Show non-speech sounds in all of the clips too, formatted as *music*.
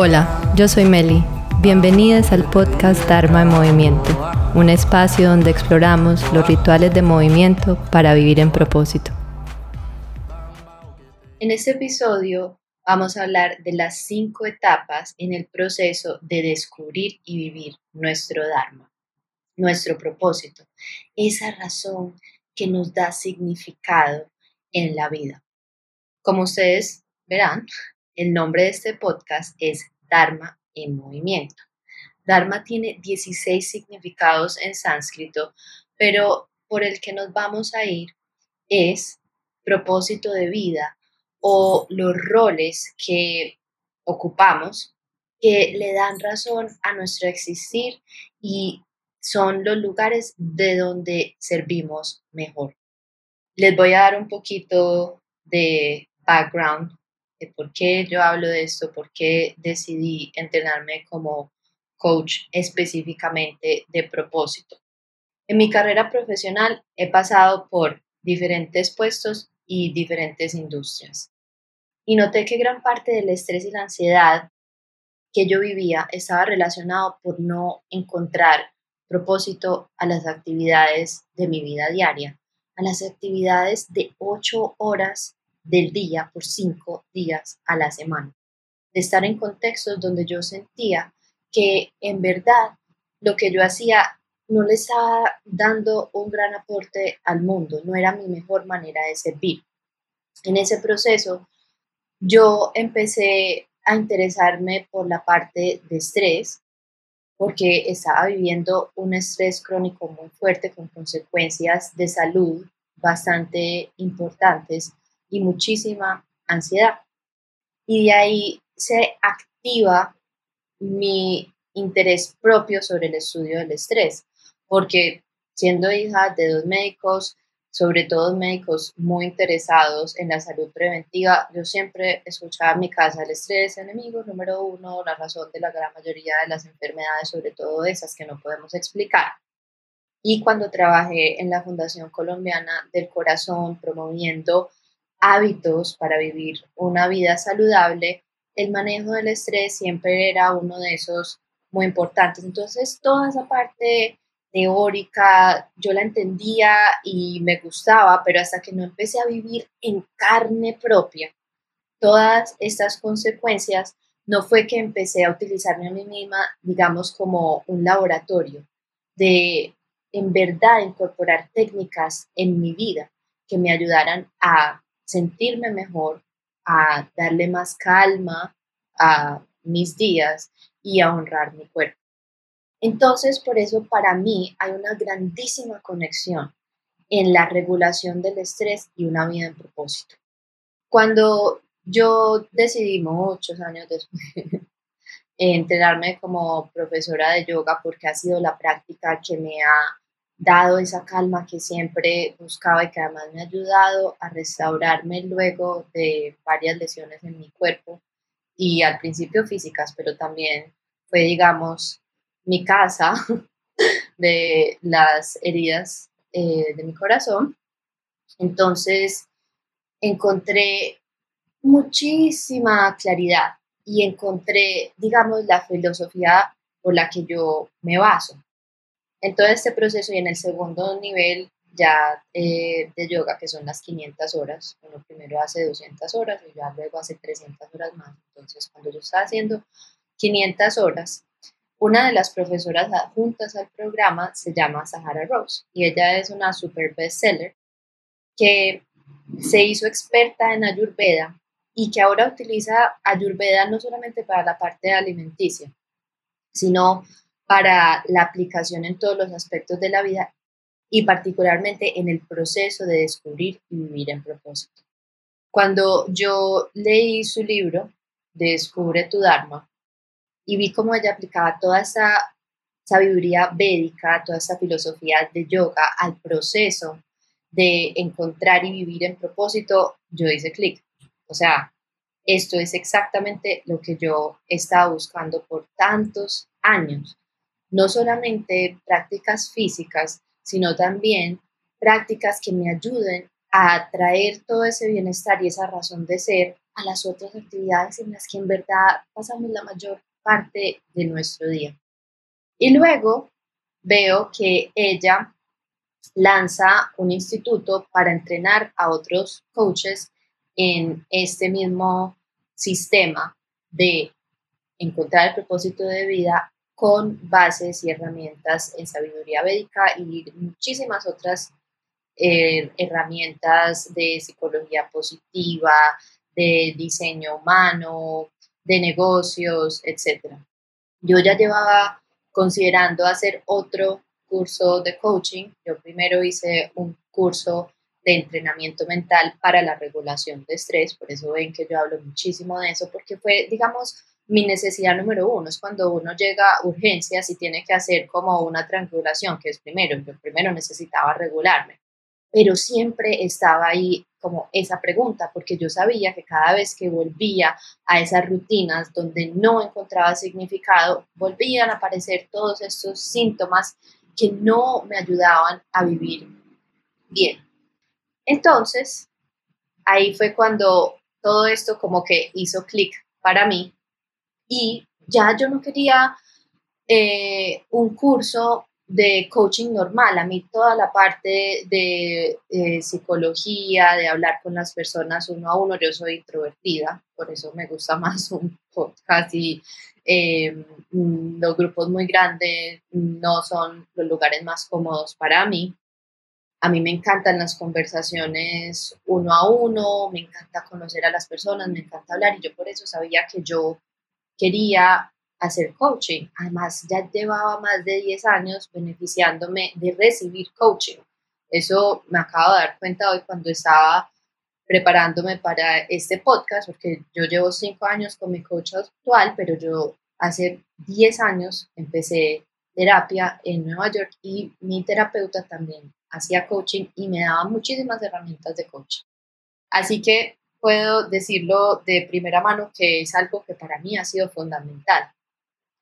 Hola, yo soy Meli. Bienvenidas al podcast Dharma en Movimiento, un espacio donde exploramos los rituales de movimiento para vivir en propósito. En este episodio vamos a hablar de las cinco etapas en el proceso de descubrir y vivir nuestro Dharma, nuestro propósito, esa razón que nos da significado en la vida. Como ustedes verán, el nombre de este podcast es Dharma en movimiento. Dharma tiene 16 significados en sánscrito, pero por el que nos vamos a ir es propósito de vida o los roles que ocupamos que le dan razón a nuestro existir y son los lugares de donde servimos mejor. Les voy a dar un poquito de background por qué yo hablo de esto, por qué decidí entrenarme como coach específicamente de propósito. En mi carrera profesional he pasado por diferentes puestos y diferentes industrias. Y noté que gran parte del estrés y la ansiedad que yo vivía estaba relacionado por no encontrar propósito a las actividades de mi vida diaria, a las actividades de ocho horas del día por cinco días a la semana, de estar en contextos donde yo sentía que en verdad lo que yo hacía no le estaba dando un gran aporte al mundo, no era mi mejor manera de servir. En ese proceso, yo empecé a interesarme por la parte de estrés, porque estaba viviendo un estrés crónico muy fuerte con consecuencias de salud bastante importantes y muchísima ansiedad. Y de ahí se activa mi interés propio sobre el estudio del estrés, porque siendo hija de dos médicos, sobre todo médicos muy interesados en la salud preventiva, yo siempre escuchaba en mi casa el estrés enemigo número uno, la razón de la gran mayoría de las enfermedades, sobre todo esas que no podemos explicar. Y cuando trabajé en la Fundación Colombiana del Corazón promoviendo hábitos para vivir una vida saludable, el manejo del estrés siempre era uno de esos muy importantes. Entonces, toda esa parte teórica yo la entendía y me gustaba, pero hasta que no empecé a vivir en carne propia todas estas consecuencias, no fue que empecé a utilizarme a mí misma, digamos, como un laboratorio de en verdad incorporar técnicas en mi vida que me ayudaran a sentirme mejor, a darle más calma a mis días y a honrar mi cuerpo. Entonces, por eso para mí hay una grandísima conexión en la regulación del estrés y una vida en propósito. Cuando yo decidí muchos años después *laughs* entrenarme como profesora de yoga porque ha sido la práctica que me ha dado esa calma que siempre buscaba y que además me ha ayudado a restaurarme luego de varias lesiones en mi cuerpo y al principio físicas, pero también fue, digamos, mi casa *laughs* de las heridas eh, de mi corazón. Entonces encontré muchísima claridad y encontré, digamos, la filosofía por la que yo me baso en todo este proceso y en el segundo nivel ya eh, de yoga, que son las 500 horas, uno primero hace 200 horas y ya luego hace 300 horas más. Entonces, cuando yo estaba haciendo 500 horas, una de las profesoras adjuntas al programa se llama Sahara Rose y ella es una super bestseller que se hizo experta en Ayurveda y que ahora utiliza Ayurveda no solamente para la parte alimenticia, sino para la aplicación en todos los aspectos de la vida y particularmente en el proceso de descubrir y vivir en propósito. Cuando yo leí su libro, Descubre tu Dharma, y vi cómo ella aplicaba toda esa sabiduría védica, toda esa filosofía de yoga al proceso de encontrar y vivir en propósito, yo hice clic. O sea, esto es exactamente lo que yo estaba buscando por tantos años no solamente prácticas físicas, sino también prácticas que me ayuden a traer todo ese bienestar y esa razón de ser a las otras actividades en las que en verdad pasamos la mayor parte de nuestro día. Y luego veo que ella lanza un instituto para entrenar a otros coaches en este mismo sistema de encontrar el propósito de vida con bases y herramientas en sabiduría védica y muchísimas otras eh, herramientas de psicología positiva, de diseño humano, de negocios, etc. Yo ya llevaba considerando hacer otro curso de coaching. Yo primero hice un curso de entrenamiento mental para la regulación de estrés, por eso ven que yo hablo muchísimo de eso, porque fue, digamos, mi necesidad número uno, es cuando uno llega a urgencias y tiene que hacer como una triangulación, que es primero, yo primero necesitaba regularme, pero siempre estaba ahí como esa pregunta, porque yo sabía que cada vez que volvía a esas rutinas donde no encontraba significado, volvían a aparecer todos estos síntomas que no me ayudaban a vivir bien. Entonces, ahí fue cuando todo esto como que hizo clic para mí y ya yo no quería eh, un curso de coaching normal. A mí toda la parte de eh, psicología, de hablar con las personas uno a uno, yo soy introvertida, por eso me gusta *laughs* más un podcast y eh, los grupos muy grandes no son los lugares más cómodos para mí. A mí me encantan las conversaciones uno a uno, me encanta conocer a las personas, me encanta hablar y yo por eso sabía que yo quería hacer coaching. Además, ya llevaba más de 10 años beneficiándome de recibir coaching. Eso me acabo de dar cuenta hoy cuando estaba preparándome para este podcast, porque yo llevo 5 años con mi coach actual, pero yo hace 10 años empecé terapia en Nueva York y mi terapeuta también hacía coaching y me daba muchísimas herramientas de coaching. Así que puedo decirlo de primera mano que es algo que para mí ha sido fundamental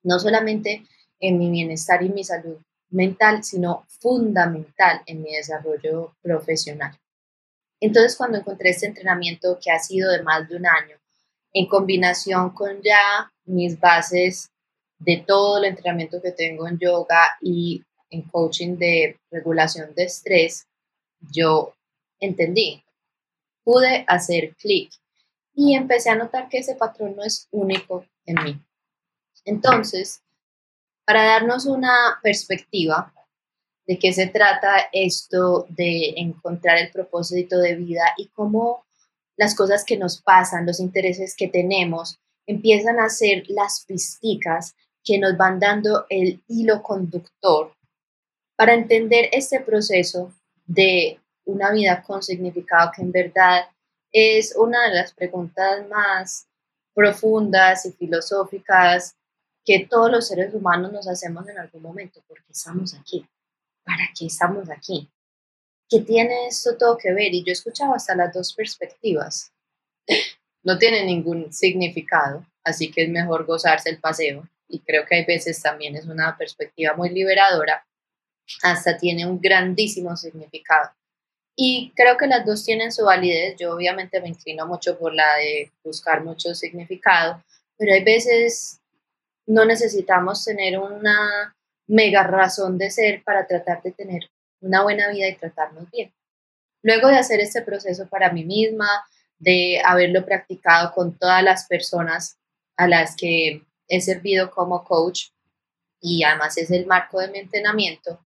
no solamente en mi bienestar y mi salud mental, sino fundamental en mi desarrollo profesional. Entonces, cuando encontré este entrenamiento que ha sido de más de un año, en combinación con ya mis bases de todo el entrenamiento que tengo en yoga y en coaching de regulación de estrés, yo entendí, pude hacer clic y empecé a notar que ese patrón no es único en mí. Entonces, para darnos una perspectiva de qué se trata esto de encontrar el propósito de vida y cómo las cosas que nos pasan, los intereses que tenemos, empiezan a ser las pisticas que nos van dando el hilo conductor para entender este proceso de una vida con significado que en verdad es una de las preguntas más profundas y filosóficas que todos los seres humanos nos hacemos en algún momento, porque estamos aquí, ¿para qué estamos aquí? ¿Qué tiene esto todo que ver? Y yo he escuchado hasta las dos perspectivas. *laughs* No tiene ningún significado, así que es mejor gozarse el paseo. Y creo que hay veces también es una perspectiva muy liberadora, hasta tiene un grandísimo significado. Y creo que las dos tienen su validez. Yo obviamente me inclino mucho por la de buscar mucho significado, pero hay veces no necesitamos tener una mega razón de ser para tratar de tener una buena vida y tratarnos bien. Luego de hacer este proceso para mí misma, de haberlo practicado con todas las personas a las que he servido como coach y además es el marco de mi entrenamiento,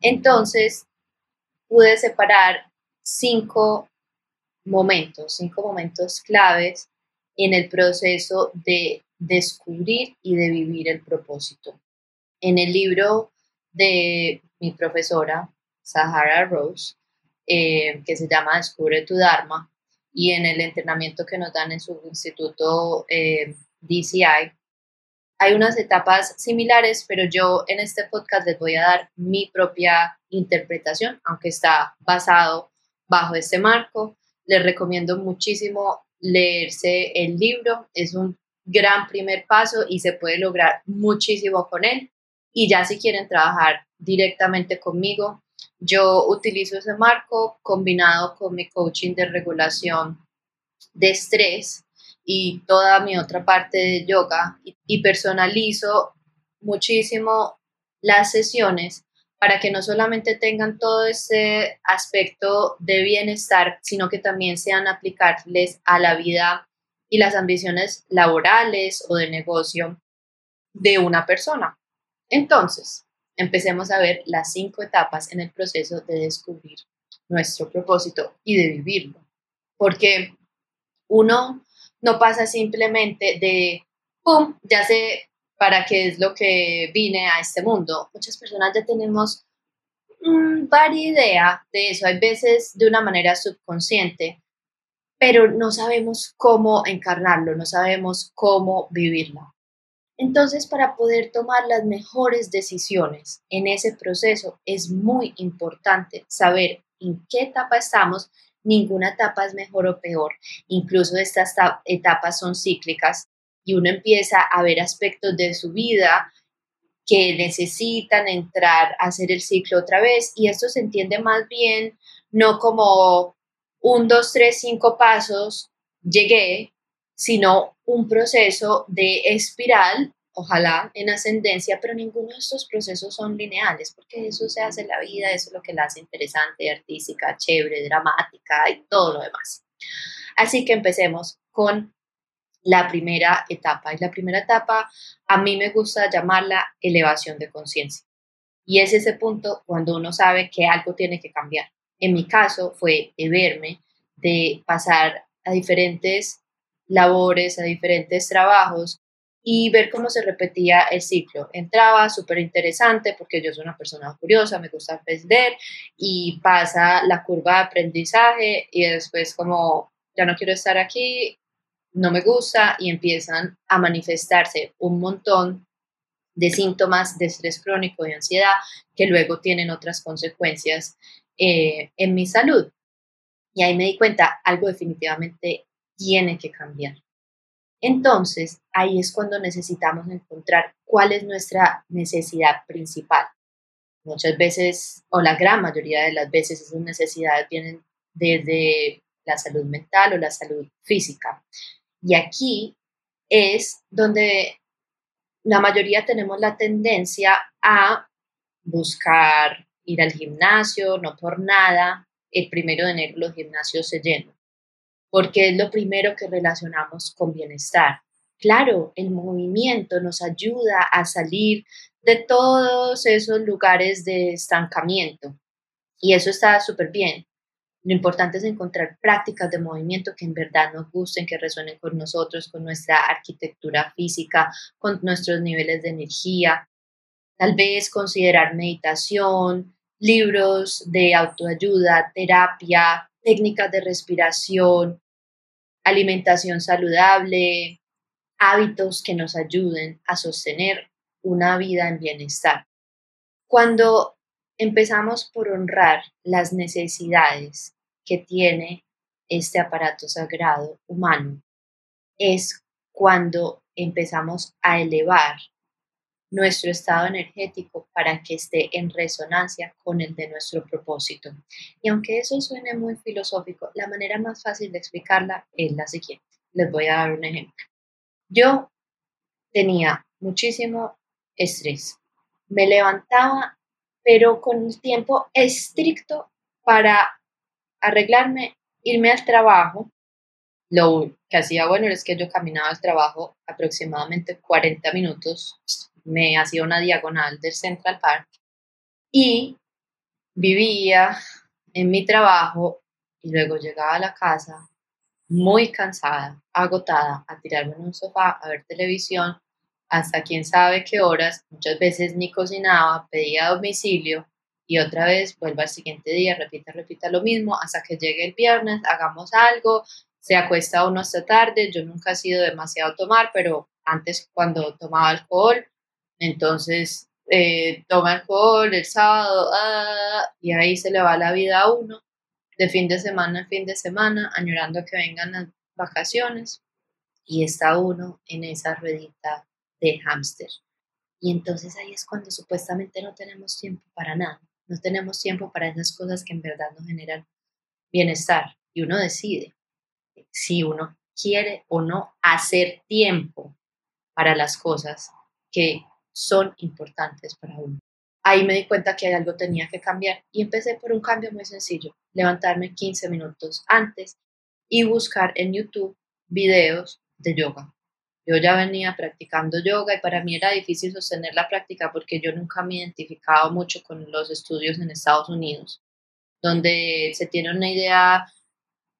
entonces pude separar cinco momentos, cinco momentos claves en el proceso de descubrir y de vivir el propósito. En el libro de mi profesora, Sahara Rose, eh, que se llama Descubre tu Dharma, y en el entrenamiento que nos dan en su instituto eh, DCI, hay unas etapas similares, pero yo en este podcast les voy a dar mi propia interpretación, aunque está basado bajo este marco. Les recomiendo muchísimo leerse el libro, es un gran primer paso y se puede lograr muchísimo con él. Y ya si quieren trabajar directamente conmigo, yo utilizo ese marco combinado con mi coaching de regulación de estrés y toda mi otra parte de yoga y personalizo muchísimo las sesiones para que no solamente tengan todo ese aspecto de bienestar, sino que también sean aplicables a la vida y las ambiciones laborales o de negocio de una persona. Entonces, empecemos a ver las cinco etapas en el proceso de descubrir nuestro propósito y de vivirlo. Porque uno no pasa simplemente de, ¡pum!, ya sé para qué es lo que vine a este mundo. Muchas personas ya tenemos mmm, varia idea de eso, hay veces de una manera subconsciente, pero no sabemos cómo encarnarlo, no sabemos cómo vivirlo. Entonces, para poder tomar las mejores decisiones en ese proceso, es muy importante saber en qué etapa estamos. Ninguna etapa es mejor o peor. Incluso estas etapas son cíclicas y uno empieza a ver aspectos de su vida que necesitan entrar a hacer el ciclo otra vez y esto se entiende más bien no como un, dos, tres, cinco pasos, llegué, sino un proceso de espiral, ojalá en ascendencia, pero ninguno de estos procesos son lineales, porque eso se hace en la vida, eso es lo que la hace interesante, artística, chévere, dramática y todo lo demás. Así que empecemos con la primera etapa. Y la primera etapa a mí me gusta llamarla elevación de conciencia. Y es ese punto cuando uno sabe que algo tiene que cambiar. En mi caso fue de verme, de pasar a diferentes labores, a diferentes trabajos y ver cómo se repetía el ciclo. Entraba súper interesante porque yo soy una persona curiosa, me gusta aprender y pasa la curva de aprendizaje y después como ya no quiero estar aquí, no me gusta y empiezan a manifestarse un montón de síntomas de estrés crónico y ansiedad que luego tienen otras consecuencias eh, en mi salud. Y ahí me di cuenta, algo definitivamente tiene que cambiar. Entonces, ahí es cuando necesitamos encontrar cuál es nuestra necesidad principal. Muchas veces, o la gran mayoría de las veces, esas necesidades vienen desde la salud mental o la salud física. Y aquí es donde la mayoría tenemos la tendencia a buscar ir al gimnasio, no por nada, el primero de enero los gimnasios se llenan, porque es lo primero que relacionamos con bienestar. Claro, el movimiento nos ayuda a salir de todos esos lugares de estancamiento y eso está súper bien, lo importante es encontrar prácticas de movimiento que en verdad nos gusten, que resuenen con nosotros, con nuestra arquitectura física, con nuestros niveles de energía. Tal vez considerar meditación, libros de autoayuda, terapia, técnicas de respiración, alimentación saludable, hábitos que nos ayuden a sostener una vida en bienestar. Cuando empezamos por honrar las necesidades que tiene este aparato sagrado humano es cuando empezamos a elevar nuestro estado energético para que esté en resonancia con el de nuestro propósito. Y aunque eso suene muy filosófico, la manera más fácil de explicarla es la siguiente. Les voy a dar un ejemplo. Yo tenía muchísimo estrés. Me levantaba, pero con el tiempo estricto para arreglarme, irme al trabajo. Lo que hacía bueno es que yo caminaba al trabajo aproximadamente 40 minutos, me hacía una diagonal del Central Park y vivía en mi trabajo y luego llegaba a la casa muy cansada, agotada, a tirarme en un sofá, a ver televisión, hasta quién sabe qué horas, muchas veces ni cocinaba, pedía domicilio y otra vez vuelva al siguiente día, repita, repita lo mismo hasta que llegue el viernes, hagamos algo, se acuesta uno hasta tarde, yo nunca he sido demasiado tomar, pero antes cuando tomaba alcohol, entonces eh, toma alcohol el sábado ah, y ahí se le va la vida a uno, de fin de semana en fin de semana, añorando que vengan las vacaciones y está uno en esa ruedita de hámster. Y entonces ahí es cuando supuestamente no tenemos tiempo para nada no tenemos tiempo para esas cosas que en verdad nos generan bienestar y uno decide si uno quiere o no hacer tiempo para las cosas que son importantes para uno. Ahí me di cuenta que algo tenía que cambiar y empecé por un cambio muy sencillo, levantarme 15 minutos antes y buscar en YouTube videos de yoga. Yo ya venía practicando yoga y para mí era difícil sostener la práctica porque yo nunca me identificaba mucho con los estudios en Estados Unidos, donde se tiene una idea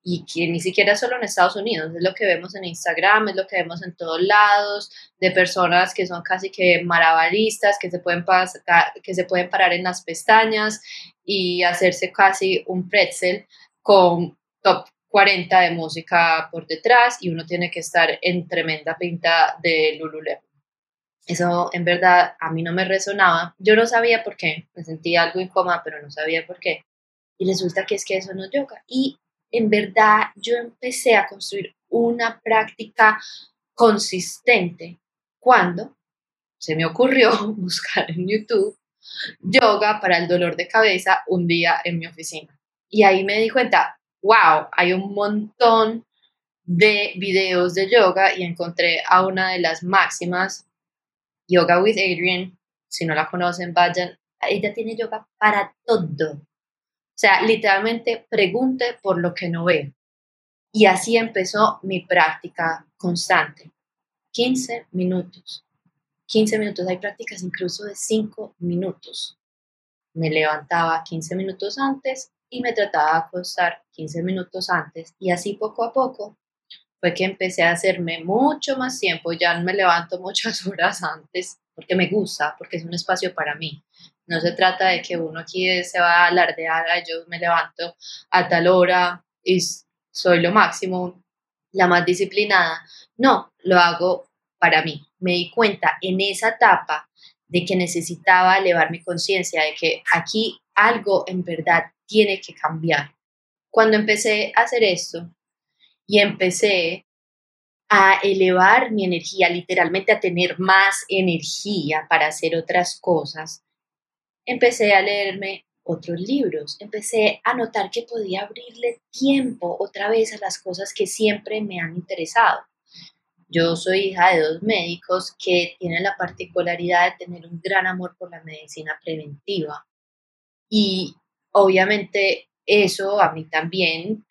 y que ni siquiera solo en Estados Unidos, es lo que vemos en Instagram, es lo que vemos en todos lados, de personas que son casi que maravalistas, que se pueden, que se pueden parar en las pestañas y hacerse casi un pretzel con top 40 de música por detrás y uno tiene que estar en tremenda pinta de Lululemon. Eso en verdad a mí no me resonaba. Yo no sabía por qué, me sentía algo incómoda, pero no sabía por qué. Y resulta que es que eso no es yoga. Y en verdad yo empecé a construir una práctica consistente cuando se me ocurrió *laughs* buscar en YouTube yoga para el dolor de cabeza un día en mi oficina. Y ahí me di cuenta, wow, hay un montón de videos de yoga y encontré a una de las máximas, Yoga with Adrian. Si no la conocen, vayan. Ella tiene yoga para todo. O sea, literalmente pregunte por lo que no ve. Y así empezó mi práctica constante. 15 minutos. 15 minutos. Hay prácticas incluso de 5 minutos. Me levantaba 15 minutos antes y me trataba de acostar 15 minutos antes. Y así poco a poco fue que empecé a hacerme mucho más tiempo. Ya me levanto muchas *laughs* horas antes porque me gusta, porque es un espacio para mí. No se trata de que uno aquí se va a alardear, yo me levanto a tal hora y soy lo máximo, la más disciplinada. No, lo hago para mí. Me di cuenta en esa etapa de que necesitaba elevar mi conciencia, de que aquí algo en verdad tiene que cambiar. Cuando empecé a hacer esto y empecé a elevar mi energía, literalmente a tener más energía para hacer otras cosas, empecé a leerme otros libros, empecé a notar que podía abrirle tiempo otra vez a las cosas que siempre me han interesado. Yo soy hija de dos médicos que tienen la particularidad de tener un gran amor por la medicina preventiva. Y obviamente eso a mí también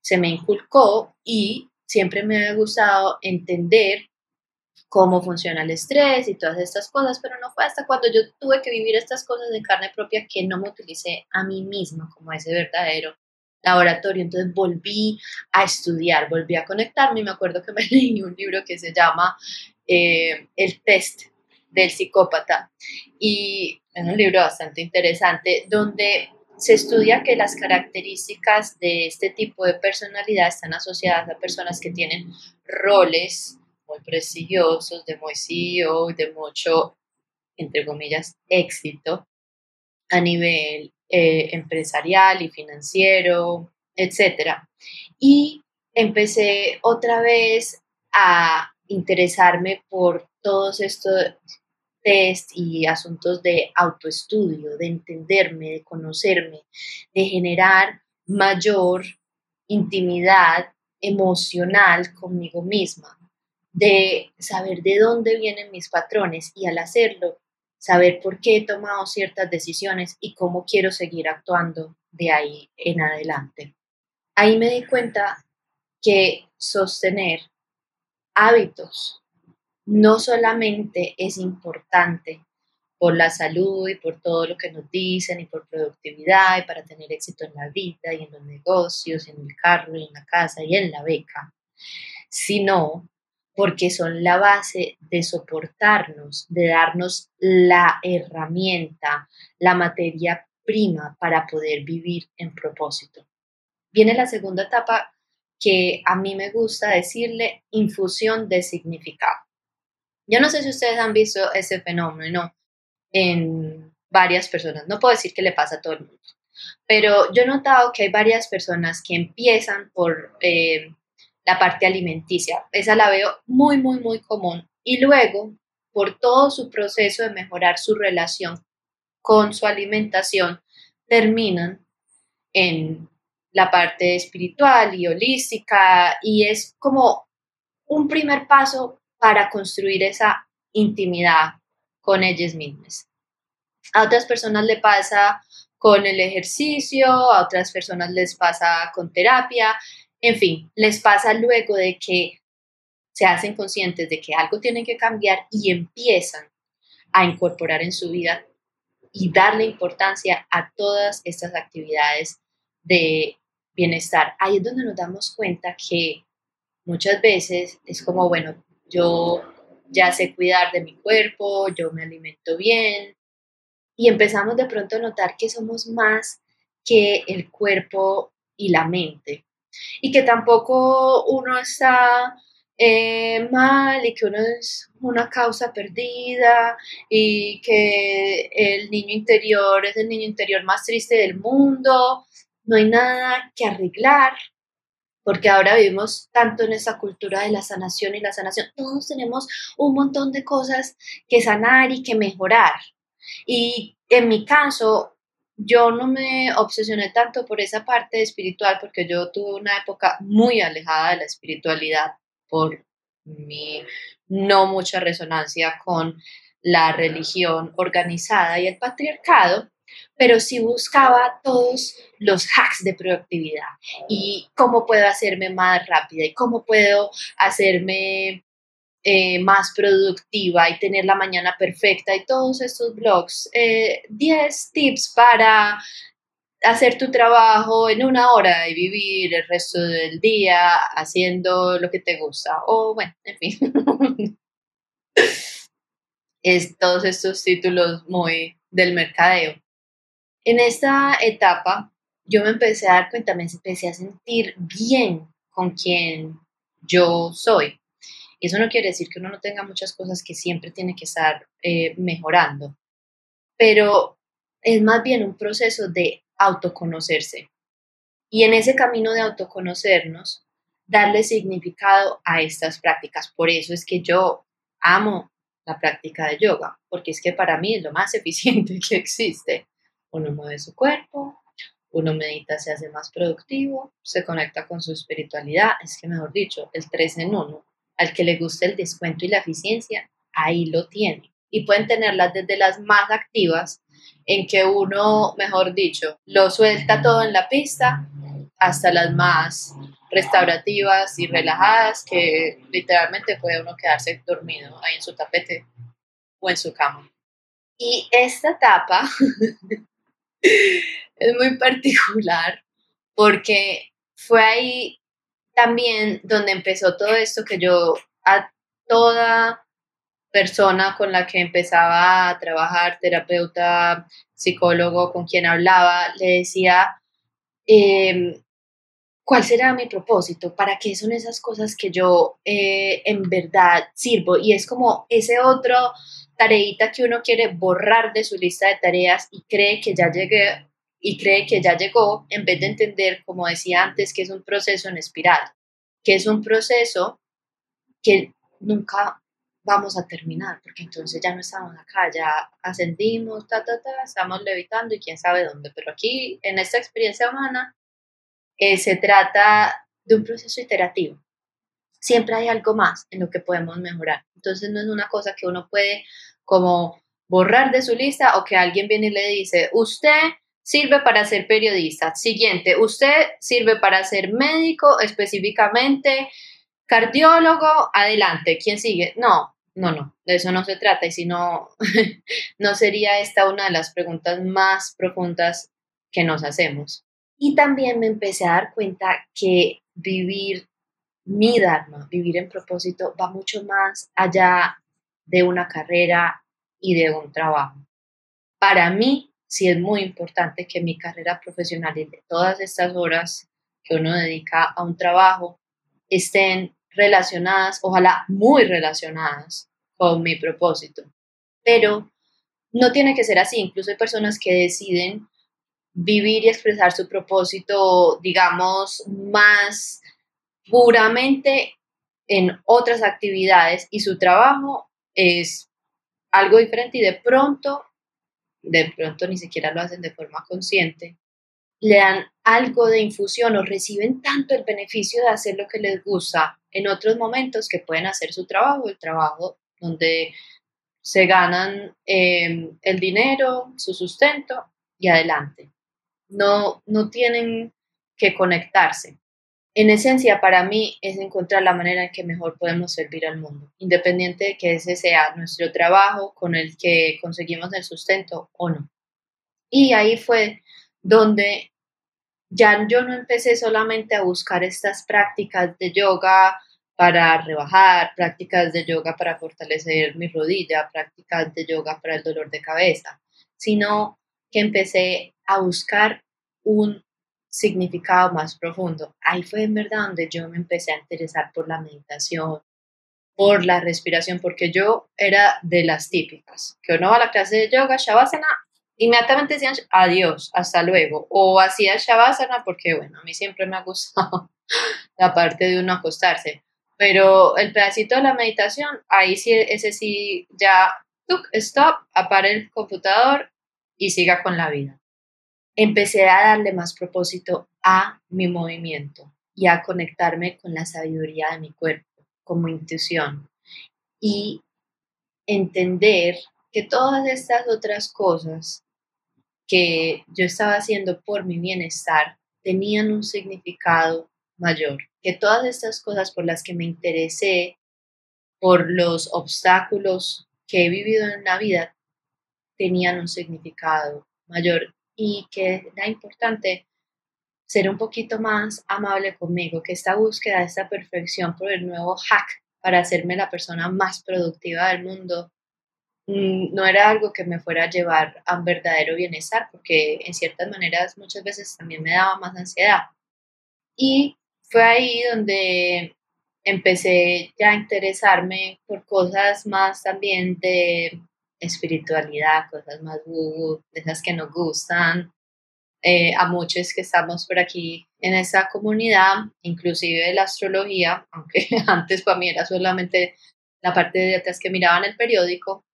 se me inculcó y siempre me ha gustado entender cómo funciona el estrés y todas estas cosas, pero no fue hasta cuando yo tuve que vivir estas cosas de carne propia que no me utilicé a mí misma como ese verdadero laboratorio. Entonces volví a estudiar, volví a conectarme y me acuerdo que me *laughs* leí un libro que se llama eh, El test del psicópata y es un libro bastante interesante donde se estudia que las características de este tipo de personalidad están asociadas a personas que tienen roles muy prestigiosos, de muy CEO, de mucho, entre comillas, éxito a nivel eh, empresarial y financiero, etc. Y empecé otra vez a interesarme por todos estos test y asuntos de autoestudio, de entenderme, de conocerme, de generar mayor intimidad emocional conmigo misma de saber de dónde vienen mis patrones y al hacerlo, saber por qué he tomado ciertas decisiones y cómo quiero seguir actuando de ahí en adelante. Ahí me di cuenta que sostener hábitos no solamente es importante por la salud y por todo lo que nos dicen y por productividad y para tener éxito en la vida y en los negocios, en el carro y en la casa y en la beca, sino porque son la base de soportarnos, de darnos la herramienta, la materia prima para poder vivir en propósito. Viene la segunda etapa que a mí me gusta decirle infusión de significado. Yo no sé si ustedes han visto ese fenómeno en varias personas, no puedo decir que le pasa a todo el mundo, pero yo he notado que hay varias personas que empiezan por eh, la parte alimenticia. Esa la veo muy, muy, muy común. Y luego, por todo su proceso de mejorar su relación con su alimentación, terminan en la parte espiritual y holística y es como un primer paso para construir esa intimidad con ellas mismas. A otras personas le pasa con el ejercicio, a otras personas les pasa con terapia, en fin, les pasa luego de que se hacen conscientes de que algo tiene que cambiar y empiezan a incorporar en su vida y darle importancia a todas estas actividades de bienestar. Ahí es donde nos damos cuenta que muchas veces es como, bueno, yo ya sé cuidar de mi cuerpo, yo me alimento bien y empezamos de pronto a notar que somos más que el cuerpo y la mente y que tampoco uno está eh, mal y que uno es una causa perdida y que el niño interior es el niño interior más triste del mundo, no hay nada que arreglar, porque ahora vivimos tanto en esa cultura de la sanación y la sanación, todos tenemos un montón de cosas que sanar y que mejorar. Y en mi caso, yo no me obsesioné tanto por esa parte espiritual porque yo tuve una época muy alejada de la espiritualidad por mi no mucha resonancia con la religión organizada y el patriarcado, pero sí buscaba todos los hacks de productividad y cómo puedo hacerme más rápida y cómo puedo hacerme eh, más productiva y tener la mañana perfecta y todos estos blogs. 10 eh, tips para hacer tu trabajo en una hora y vivir el resto del día haciendo lo que te gusta. O bueno, en fin. *laughs* es todos estos títulos muy del mercadeo. En esta etapa yo me empecé a dar cuenta, me empecé a sentir bien con quien yo soy. Y eso no quiere decir que uno no tenga muchas cosas que siempre tiene que estar eh, mejorando, pero es más bien un proceso de autoconocerse. Y en ese camino de autoconocernos, darle significado a estas prácticas. Por eso es que yo amo la práctica de yoga, porque es que para mí es lo más *laughs* eficiente que existe. Uno mueve su cuerpo, uno medita, se hace más productivo, se conecta con su espiritualidad. Es que, mejor dicho, el 3 en 1 al que le guste el descuento y la eficiencia, ahí lo tiene. Y pueden tenerlas desde las más activas, en que uno, mejor dicho, lo suelta todo en la pista, hasta las más restaurativas y relajadas, que literalmente puede uno quedarse dormido ahí en su tapete o en su cama. Y esta etapa *laughs* es muy particular porque fue ahí también donde empezó todo esto que yo a toda persona con la que empezaba a trabajar, terapeuta, psicólogo, con quien hablaba, le decía, em, ¿cuál será mi propósito? ¿Para qué son esas cosas que yo eh, en verdad sirvo? Y es como ese otro tareita que uno quiere borrar de su lista de tareas y cree que ya llegué y cree que ya llegó en vez de entender, como decía antes, que es un proceso en espiral, que es un proceso que nunca vamos a terminar, porque entonces ya no estamos acá, ya ascendimos, ta, ta, ta, estamos levitando y quién sabe dónde, pero aquí en esta experiencia humana eh, se trata de un proceso iterativo. Siempre hay algo más en lo que podemos mejorar. Entonces no es una cosa que uno puede como borrar de su lista o que alguien viene y le dice, usted sirve para ser periodista. Siguiente, usted sirve para ser médico específicamente, cardiólogo, adelante. ¿Quién sigue? No, no, no, de eso no se trata. Y si no, *laughs* no sería esta una de las preguntas más profundas que nos hacemos. Y también me empecé a dar cuenta que vivir mi Dharma, vivir en propósito, va mucho más allá de una carrera y de un trabajo. Para mí, sí es muy importante que mi carrera profesional y todas estas horas que uno dedica a un trabajo estén relacionadas, ojalá muy relacionadas con mi propósito. Pero no tiene que ser así, incluso hay personas que deciden vivir y expresar su propósito, digamos, más puramente en otras actividades y su trabajo es algo diferente y de pronto de pronto ni siquiera lo hacen de forma consciente, le dan algo de infusión o reciben tanto el beneficio de hacer lo que les gusta en otros momentos que pueden hacer su trabajo, el trabajo donde se ganan em, el dinero, su sustento y adelante. No, no tienen que conectarse. En esencia, para mí es encontrar la manera en que mejor podemos servir al mundo, independiente de que ese sea nuestro trabajo con el que conseguimos el sustento o no. Y ahí fue donde ya yo no empecé solamente a buscar estas prácticas de yoga para rebajar, prácticas de yoga para fortalecer mi rodilla, prácticas de yoga para el dolor de cabeza, sino que empecé a buscar un significado más profundo. Ahí fue en verdad donde yo me empecé a interesar por la meditación, por la respiración, porque yo era de las típicas, que uno va a la clase de yoga, Shavasana, inmediatamente decían adiós, hasta luego, o hacía Shavasana porque, bueno, a mí siempre me ha gustado *laughs* la parte de uno acostarse, pero el pedacito de la meditación, ahí sí, ese sí, ya, stop, apare el computador y siga con la vida. Empecé a darle más propósito a mi movimiento y a conectarme con la sabiduría de mi cuerpo como intuición y entender que todas estas otras cosas que yo estaba haciendo por mi bienestar tenían un significado mayor, que todas estas cosas por las que me interesé, por los obstáculos que he vivido en la vida, tenían un significado mayor y que era importante ser un poquito más amable conmigo, que esta búsqueda de esta perfección por el nuevo hack para hacerme la persona más productiva del mundo Mm, no era algo que me fuera a llevar a un verdadero bienestar, porque en ciertas maneras muchas veces también me daba más ansiedad. Y fue ahí donde empecé ya a interesarme por cosas más también de espiritualidad, cosas más de esas que nos gustan. Eh, a muchos que estamos por aquí en esa comunidad, inclusive la astrología, *laughs* aunque antes para mí era solamente la parte de atrás que miraba en el periódico,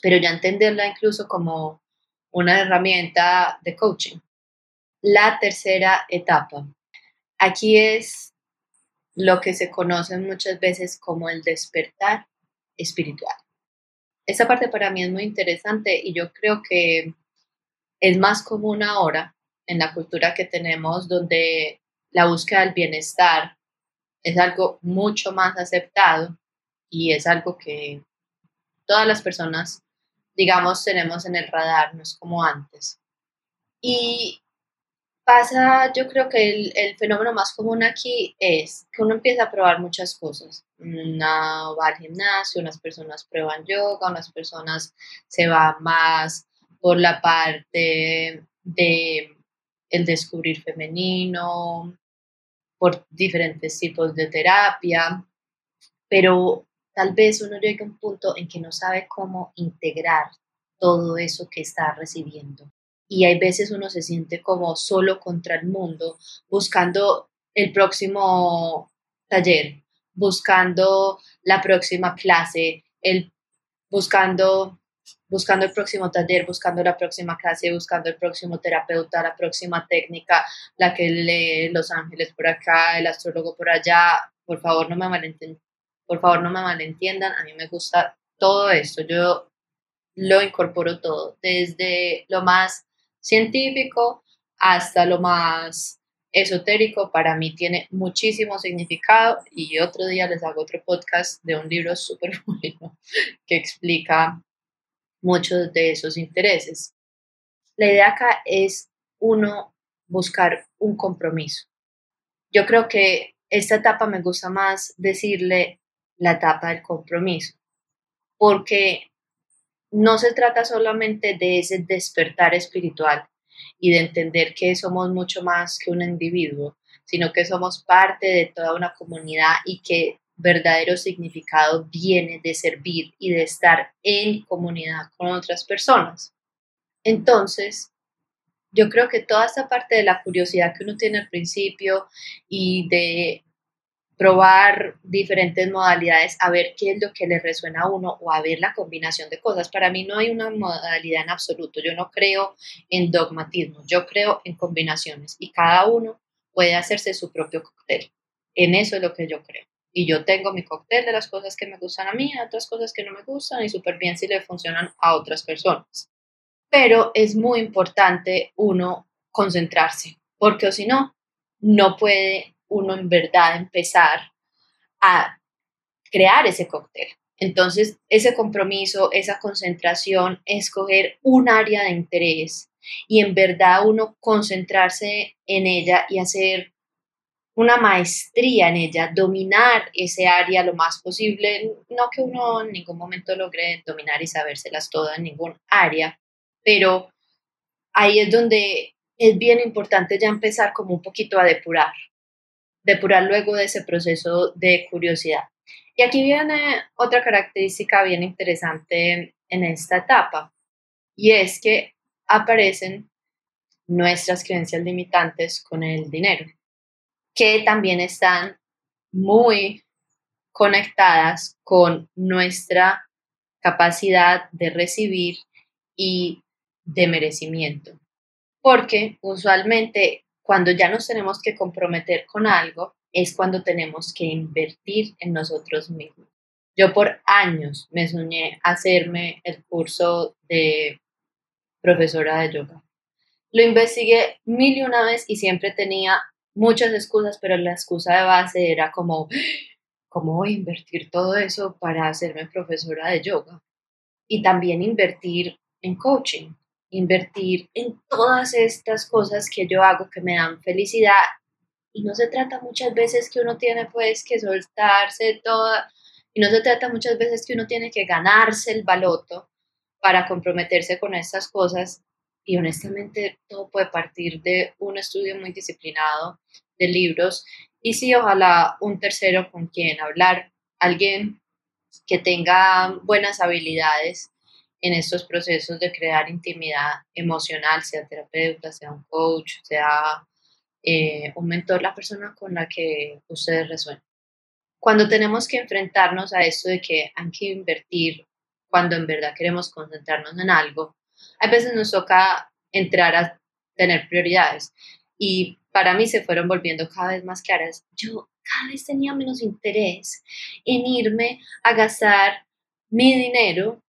pero ya entenderla incluso como una herramienta de coaching. La tercera etapa. Aquí es lo que se conoce muchas veces como el despertar espiritual. Esa parte para mí es muy interesante y yo creo que es más común ahora en la cultura que tenemos donde la búsqueda del bienestar es algo mucho más aceptado y es algo que todas las personas digamos, tenemos en el radar, no es como antes. Y pasa, yo creo que el, el, fenómeno más común aquí es que uno empieza a probar muchas cosas. Una va al gimnasio, unas personas prueban yoga, unas personas se van más por la parte de el descubrir femenino, por diferentes tipos de terapia, pero tal vez uno llegue a un punto en que no sabe cómo integrar todo eso que está recibiendo. Y hay veces uno se siente como solo contra el mundo, buscando el próximo taller, buscando la próxima clase, el, buscando, buscando el próximo taller, buscando la próxima clase, buscando el próximo terapeuta, la próxima técnica, la que lee Los Ángeles por acá, el astrólogo por allá. Por favor, no me malentiendan por favor, no me malentiendan, a mí me gusta todo esto, yo lo incorporo todo, desde lo más científico hasta lo más esotérico, para mí tiene muchísimo significado y otro día les hago otro podcast de un libro súper *laughs* bueno que explica muchos de esos intereses. La idea acá es uno buscar un compromiso. Yo creo que esta etapa me gusta más decirle la etapa del compromiso, porque no se trata solamente de ese despertar espiritual y de entender que somos mucho más que un individuo, sino que somos parte de toda una comunidad y que verdadero significado viene de servir y de estar en comunidad con otras personas. Entonces, yo creo que toda esta parte de la curiosidad que uno tiene al principio y de probar diferentes modalidades, a ver qué es lo que le resuena a uno o a ver la combinación de cosas. Para mí no hay una modalidad en absoluto, yo no creo en dogmatismo, yo creo en combinaciones y cada uno puede hacerse su propio cóctel. En eso es lo que yo creo. Y yo tengo mi cóctel de las cosas que me gustan a mí, otras cosas que no me gustan y súper bien si le funcionan a otras personas. Pero es muy importante uno concentrarse, porque o si no, no puede uno en verdad empezar a crear ese cóctel. Entonces, ese compromiso, esa concentración, escoger un área de interés y en verdad uno concentrarse en ella y hacer una maestría en ella, dominar ese área lo más posible, no que uno en ningún momento logre dominar y sabérselas todas en ningún área, pero ahí es donde es bien importante ya empezar como un poquito a depurar, depurar luego de ese proceso de curiosidad. Y aquí viene otra característica bien interesante en esta etapa, y es que aparecen nuestras creencias limitantes con el dinero, que también están muy conectadas con nuestra capacidad de recibir y de merecimiento. Porque usualmente cuando ya nos tenemos que comprometer con algo, es cuando tenemos que invertir en nosotros mismos. Yo por años me soñé hacerme el curso de profesora de yoga. Lo investigué mil y una vez y siempre tenía muchas excusas, pero la excusa de base era como, ¿cómo voy a invertir todo eso para hacerme profesora de yoga? Y también invertir en coaching invertir en todas estas cosas que yo hago que me dan felicidad. Y no se trata muchas veces que uno tiene pues que soltarse toda y no se trata muchas veces que uno tiene que ganarse el baloto para comprometerse con estas cosas. Y honestamente todo puede partir de un estudio muy disciplinado de libros. Y sí ojalá un tercero con quien hablar alguien que tenga buenas habilidades en estos procesos de crear intimidad emocional, sea terapeuta, sea un coach, sea eh, un mentor, la persona con la que ustedes resuenan. Cuando tenemos que enfrentarnos a esto de que hay que invertir cuando en verdad queremos concentrarnos en algo, a veces nos toca entrar a tener prioridades y para mí se fueron volviendo cada vez más claras. Yo cada vez tenía menos interés en irme a gastar mi dinero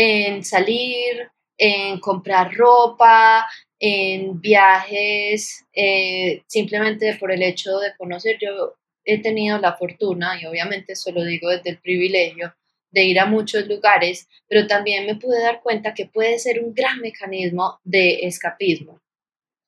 en salir, en comprar ropa, en viajes, eh, simplemente por el hecho de conocer. Yo he tenido la fortuna, y obviamente eso lo digo desde el privilegio, de ir a muchos lugares, pero también me pude dar cuenta que puede ser un gran mecanismo de escapismo.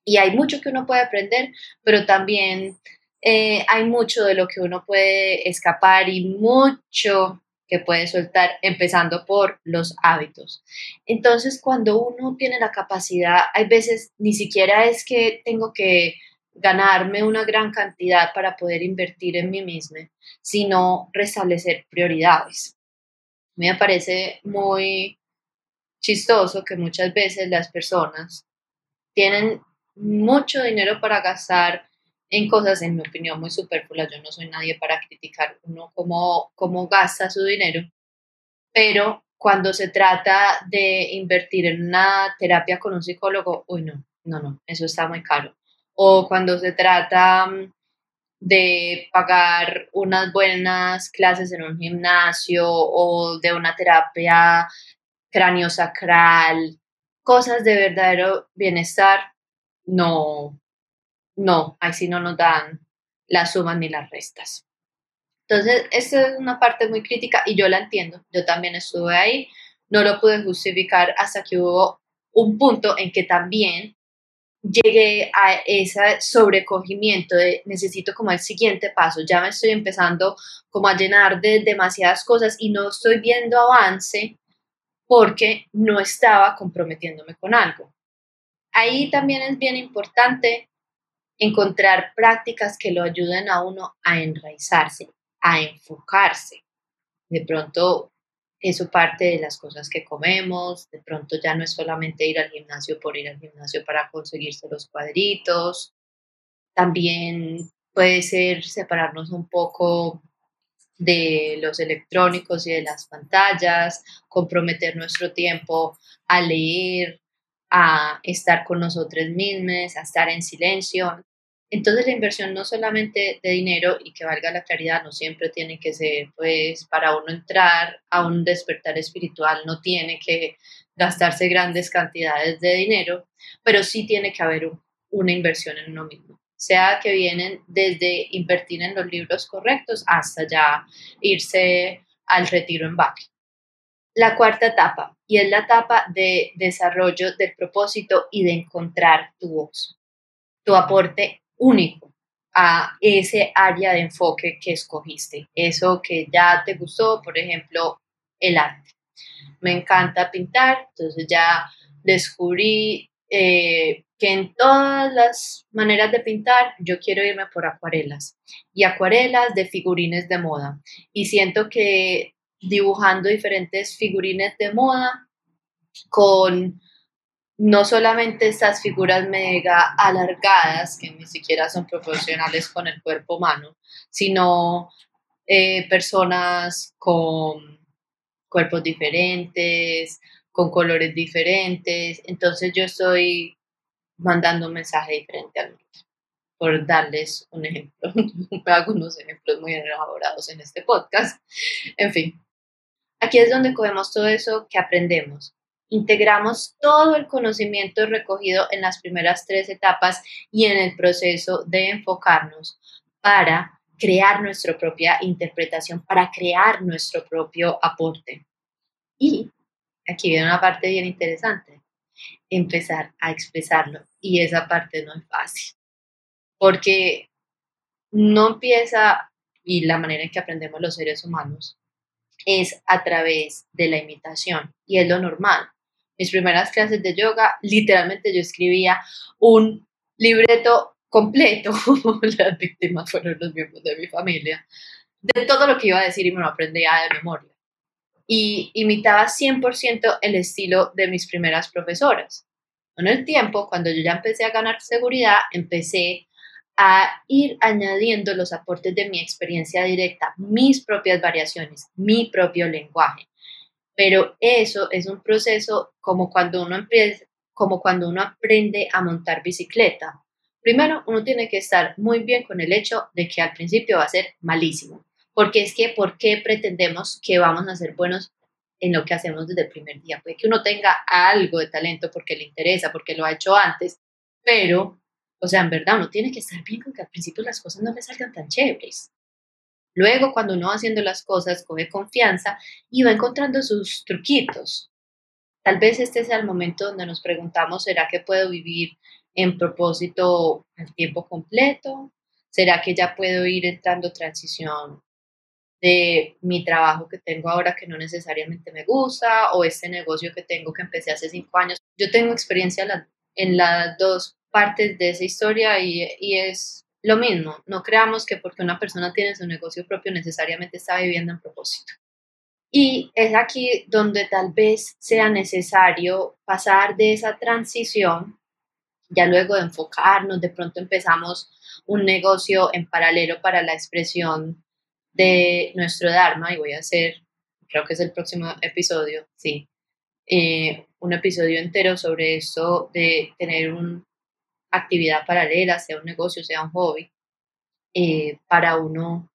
Y hay mucho que uno puede aprender, pero también eh, hay mucho de lo que uno puede escapar y mucho que puede soltar, empezando por los hábitos. Entonces, cuando uno tiene la capacidad, hay veces ni siquiera es que tengo que ganarme una gran cantidad para poder invertir en mí misma, sino restablecer prioridades. Me parece muy chistoso que muchas veces las personas tienen mucho dinero para gastar en cosas, en mi opinión, muy superfluas. Yo no soy nadie para criticar uno cómo, cómo gasta su dinero, pero cuando se trata de invertir en una terapia con un psicólogo, uy, no, no, no, eso está muy caro. O cuando se trata mm, de pagar unas buenas clases en un gimnasio o de una terapia craniosacral, cosas de verdadero bienestar, no, no, ahí sí no nos dan las sumas ni las restas. Entonces, esta es una parte muy crítica y yo la entiendo. Yo también estuve ahí, no lo pude justificar hasta que hubo un punto en que también llegué a ese sobrecogimiento de necesito como el siguiente paso, ya me estoy empezando como a llenar de demasiadas cosas y no estoy viendo avance porque no estaba comprometiéndome con algo. Ahí también es bien importante encontrar prácticas que lo ayuden a uno a enraizarse, a enfocarse. De pronto, eso parte de las cosas que comemos, de pronto ya no es solamente ir al gimnasio por ir al gimnasio para conseguirse los cuadritos, también puede ser separarnos un poco de los electrónicos y de las pantallas, comprometer nuestro tiempo a leer, a estar con nosotros mismos, a estar en silencio. Entonces la inversión no solamente de dinero y que valga la claridad, no siempre tiene que ser, pues para uno entrar a un despertar espiritual no tiene que gastarse grandes cantidades de dinero, pero sí tiene que haber una inversión en uno mismo sea que vienen desde invertir en los libros correctos hasta ya irse al retiro en Baki. La cuarta etapa, y es la etapa de desarrollo del propósito y de encontrar tu voz, tu aporte único a ese área de enfoque que escogiste, eso que ya te gustó, por ejemplo, el arte. Me encanta pintar, entonces ya descubrí eh, que en todas las maneras de pintar yo quiero irme por acuarelas y acuarelas de figurines de moda. Y siento que dibujando diferentes figurines de moda con no solamente estas figuras mega alargadas, que ni siquiera son proporcionales con el cuerpo humano, sino eh, personas con cuerpos diferentes, con colores diferentes. Entonces yo estoy mandando un mensaje diferente al mundo. Por darles un ejemplo, *laughs* hago ejemplos muy elaborados en este podcast. En fin, aquí es donde cogemos todo eso que aprendemos. Integramos todo el conocimiento recogido en las primeras tres etapas y en el proceso de enfocarnos para crear nuestra propia interpretación, para crear nuestro propio aporte. Y aquí viene una parte bien interesante empezar a expresarlo. Y esa parte no es fácil, porque no empieza, y la manera en que aprendemos los seres humanos, es a través de la imitación, y es lo normal. Mis primeras clases de yoga, literalmente yo escribía un libreto completo, *laughs* las víctimas fueron los miembros de mi familia, de todo lo que iba a decir y me lo aprendía de memoria y imitaba 100% el estilo de mis primeras profesoras. Con el tiempo, cuando yo ya empecé a ganar seguridad, empecé a ir añadiendo los aportes de mi experiencia directa, mis propias variaciones, mi propio lenguaje. Pero eso es un proceso como cuando uno empieza, como cuando uno aprende a montar bicicleta. Primero, uno tiene que estar muy bien con el hecho de que al principio va a ser malísimo. Porque es que, ¿por qué pretendemos que vamos a ser buenos en lo que hacemos desde el primer día? Puede que uno tenga algo de talento porque le interesa, porque lo ha hecho antes, pero, o sea, en verdad uno tiene que estar bien con que al principio las cosas no le salgan tan chéveres. Luego, cuando uno va haciendo las cosas, coge confianza y va encontrando sus truquitos. Tal vez este sea el momento donde nos preguntamos, ¿será que puedo vivir en propósito al tiempo completo? ¿Será que ya puedo ir entrando transición de mi trabajo que tengo ahora que no necesariamente me gusta o este negocio que tengo que empecé hace cinco años. Yo tengo experiencia en las dos partes de esa historia y, y es lo mismo. No creamos que porque una persona tiene su negocio propio necesariamente está viviendo en propósito. Y es aquí donde tal vez sea necesario pasar de esa transición, ya luego de enfocarnos, de pronto empezamos un negocio en paralelo para la expresión de nuestro Dharma y voy a hacer, creo que es el próximo episodio, sí, eh, un episodio entero sobre eso de tener una actividad paralela, sea un negocio, sea un hobby, eh, para uno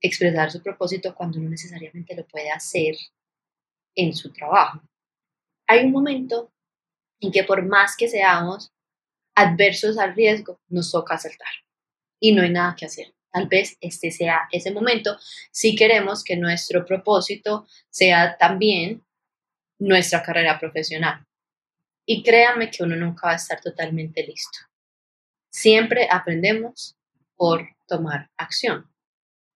expresar su propósito cuando no necesariamente lo puede hacer en su trabajo. Hay un momento en que por más que seamos adversos al riesgo, nos toca saltar y no hay nada que hacer. Tal vez este sea ese momento si queremos que nuestro propósito sea también nuestra carrera profesional. Y créanme que uno nunca va a estar totalmente listo. Siempre aprendemos por tomar acción.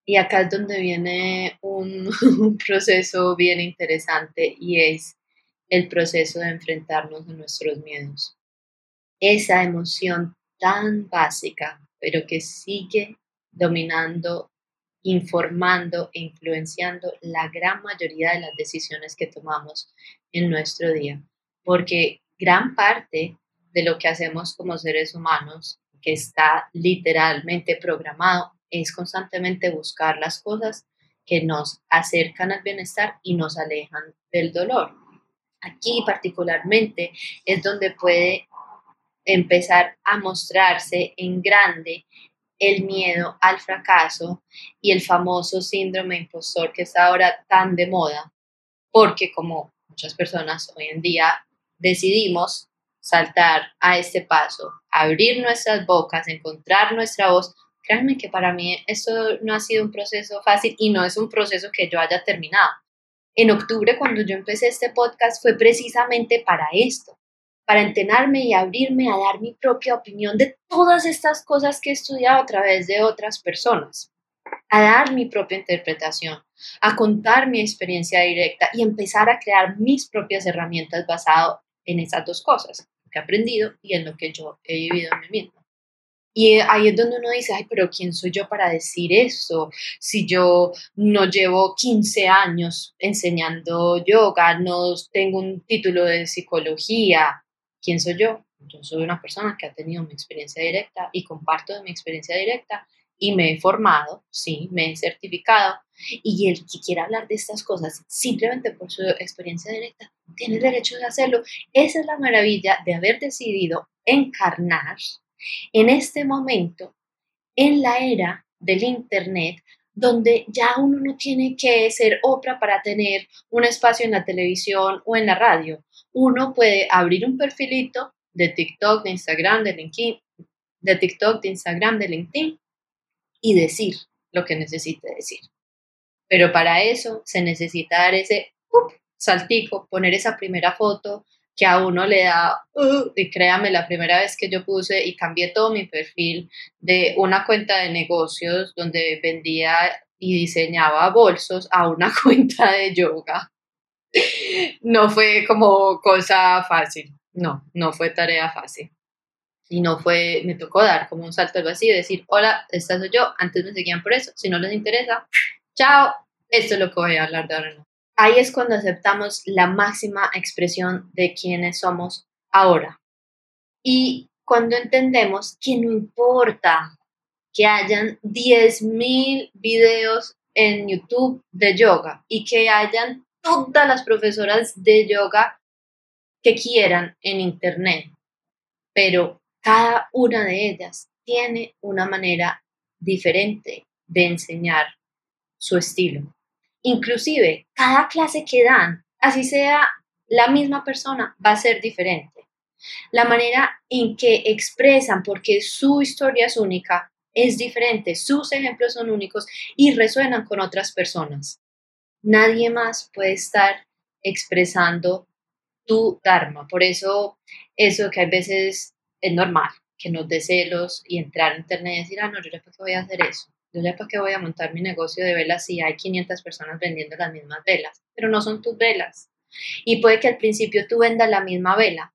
Y acá es donde viene un, *laughs* un, proceso bien interesante y es el proceso de enfrentarnos a nuestros miedos. Esa emoción tan básica, pero que sigue dominando, informando e influenciando la gran mayoría de las decisiones que tomamos en nuestro día. Porque gran parte de lo que hacemos como seres humanos, que está literalmente programado es constantemente buscar las cosas que nos acercan al bienestar y nos alejan del dolor. Aquí particularmente es donde puede empezar a mostrarse en grande el miedo al fracaso y el famoso síndrome impostor que está ahora tan de moda, porque como muchas personas hoy en día decidimos saltar a este paso, abrir nuestras bocas, encontrar nuestra voz, créanme que para mí eso no ha sido un proceso fácil y no es un proceso que yo haya terminado. En octubre, cuando yo empecé este podcast, fue precisamente para esto, para entrenarme y abrirme a dar mi propia opinión de todas estas cosas que he estudiado a través de otras personas, a dar mi propia interpretación, a contar mi experiencia directa y empezar a crear mis propias herramientas basado en esas dos cosas, que he aprendido y en lo que yo he vivido en mí mismo. Y ahí es donde uno dice, ay, pero ¿quién soy yo para decir eso? Si yo no llevo 15 años enseñando yoga, no tengo un título de psicología, ¿quién soy yo? Yo soy una persona que ha tenido mi experiencia directa y comparto de mi experiencia directa y me he formado, sí, me he certificado y el que quiera hablar de estas cosas simplemente por su experiencia directa tiene derecho de hacerlo. Esa es la maravilla de haber decidido encarnar en este momento, en la era del Internet, donde ya uno no tiene que ser Oprah para tener un espacio en la televisión o en la radio. Uno puede abrir un perfilito de TikTok, de Instagram, de LinkedIn, de TikTok, de Instagram, de LinkedIn y decir lo que necesite decir. Pero para eso se necesita dar ese saltico, poner esa primera foto, que a uno le da, uh, y créame, la primera vez que yo puse y cambié todo mi perfil de una cuenta de negocios donde vendía y diseñaba bolsos a una *laughs* cuenta de yoga. No fue como cosa fácil, no, no fue tarea fácil. Y no fue, me tocó dar como un salto al vacío y decir, hola, esta soy yo, antes me seguían por eso, si no les interesa, chao, esto es lo que voy a hablar de ahora ahí es cuando aceptamos la máxima expresión de quienes somos ahora. Y cuando entendemos que no importa que hayan 10.000 videos en YouTube de yoga y que hayan todas las profesoras de yoga que quieran en Internet, pero cada una de ellas tiene una manera diferente de enseñar su estilo. Inclusive, cada clase que dan, así sea la misma persona, va a ser diferente. La manera en que expresan, porque su historia es única, es diferente, sus ejemplos son únicos y resuenan con otras personas. Nadie más puede estar expresando tu Dharma. Por eso, eso que a veces es normal, que nos dé celos y entrar a internet y decir, ah, no, yo ya voy a hacer eso. Yo para qué voy a montar mi negocio de velas si hay 500 personas vendiendo las mismas velas, pero no son tus velas. Y puede que al principio tú vendas la misma vela,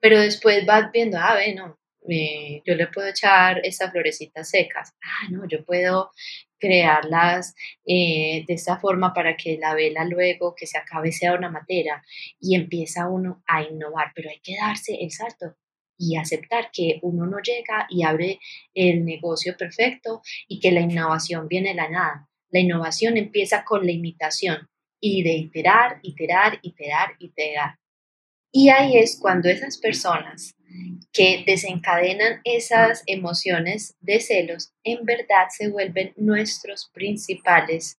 pero después vas viendo, ah, bueno, eh, yo le puedo echar esas florecitas secas. Ah, no, yo puedo crearlas eh, de esta forma para que la vela luego que se acabe sea una materia y empieza uno a innovar, pero hay que darse el salto y aceptar que uno no llega y abre el negocio perfecto y que la innovación viene de la nada. La innovación empieza con la imitación y de iterar, iterar, iterar, iterar. Y ahí es cuando esas personas que desencadenan esas emociones de celos en verdad se vuelven nuestros principales